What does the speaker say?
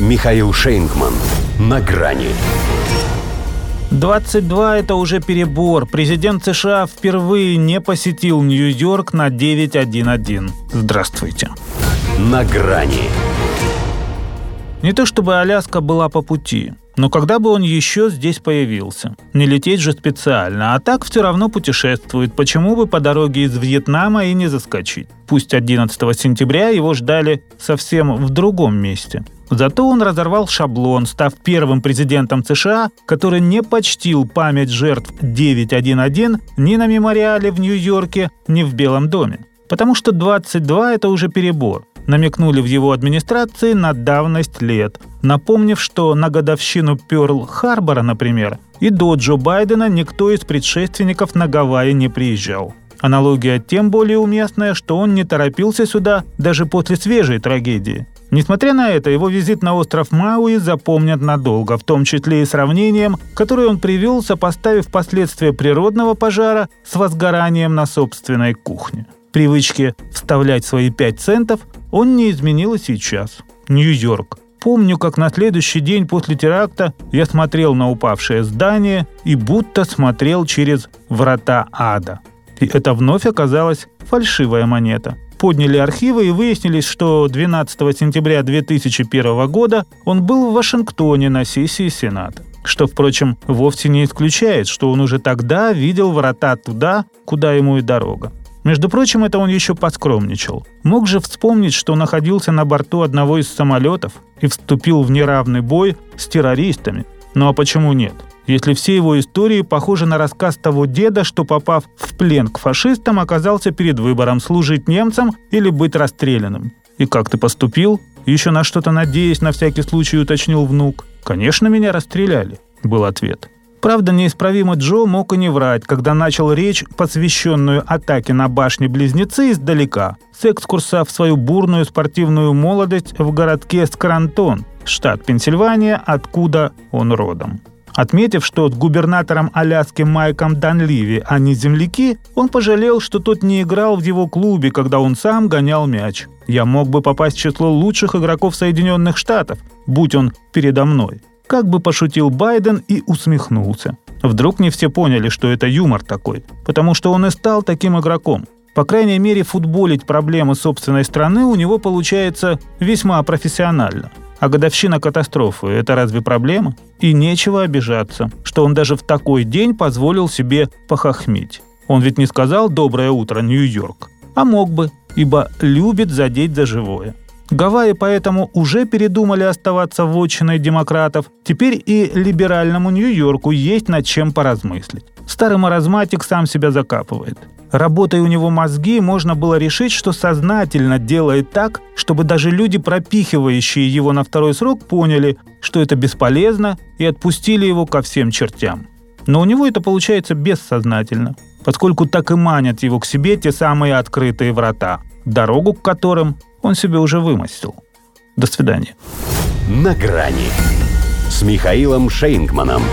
Михаил Шейнгман. На грани. 22 – это уже перебор. Президент США впервые не посетил Нью-Йорк на 911. Здравствуйте. На грани. Не то чтобы Аляска была по пути, но когда бы он еще здесь появился? Не лететь же специально, а так все равно путешествует. Почему бы по дороге из Вьетнама и не заскочить? Пусть 11 сентября его ждали совсем в другом месте. Зато он разорвал шаблон, став первым президентом США, который не почтил память жертв 911 ни на мемориале в Нью-Йорке, ни в Белом доме. Потому что 22 – это уже перебор намекнули в его администрации на давность лет, напомнив, что на годовщину Пёрл-Харбора, например, и до Джо Байдена никто из предшественников на Гавайи не приезжал. Аналогия тем более уместная, что он не торопился сюда даже после свежей трагедии. Несмотря на это, его визит на остров Мауи запомнят надолго, в том числе и сравнением, которое он привел, сопоставив последствия природного пожара с возгоранием на собственной кухне. Привычки вставлять свои пять центов он не изменил и сейчас. Нью-Йорк. Помню, как на следующий день после теракта я смотрел на упавшее здание и будто смотрел через врата ада. И это вновь оказалась фальшивая монета. Подняли архивы и выяснились, что 12 сентября 2001 года он был в Вашингтоне на сессии Сената. Что, впрочем, вовсе не исключает, что он уже тогда видел врата туда, куда ему и дорога. Между прочим, это он еще поскромничал. Мог же вспомнить, что находился на борту одного из самолетов и вступил в неравный бой с террористами. Ну а почему нет? Если все его истории похожи на рассказ того деда, что, попав в плен к фашистам, оказался перед выбором служить немцам или быть расстрелянным. «И как ты поступил?» Еще на что-то надеясь, на всякий случай уточнил внук. «Конечно, меня расстреляли», — был ответ. Правда, неисправимый Джо мог и не врать, когда начал речь, посвященную атаке на башни-близнецы издалека, с экскурса в свою бурную спортивную молодость в городке Скрантон, штат Пенсильвания, откуда он родом. Отметив, что с губернатором Аляски Майком Данливи они земляки, он пожалел, что тот не играл в его клубе, когда он сам гонял мяч. «Я мог бы попасть в число лучших игроков Соединенных Штатов, будь он передо мной. Как бы пошутил Байден и усмехнулся. Вдруг не все поняли, что это юмор такой, потому что он и стал таким игроком. По крайней мере, футболить проблемы собственной страны у него получается весьма профессионально. А годовщина катастрофы – это разве проблема? И нечего обижаться, что он даже в такой день позволил себе похохмить. Он ведь не сказал «доброе утро, Нью-Йорк», а мог бы, ибо любит задеть за живое. Гавайи поэтому уже передумали оставаться вотчиной демократов. Теперь и либеральному Нью-Йорку есть над чем поразмыслить. Старый маразматик сам себя закапывает. Работая у него мозги, можно было решить, что сознательно делает так, чтобы даже люди, пропихивающие его на второй срок, поняли, что это бесполезно и отпустили его ко всем чертям. Но у него это получается бессознательно, поскольку так и манят его к себе те самые открытые врата, дорогу к которым он себе уже вымостил. До свидания. На грани с Михаилом Шейнгманом.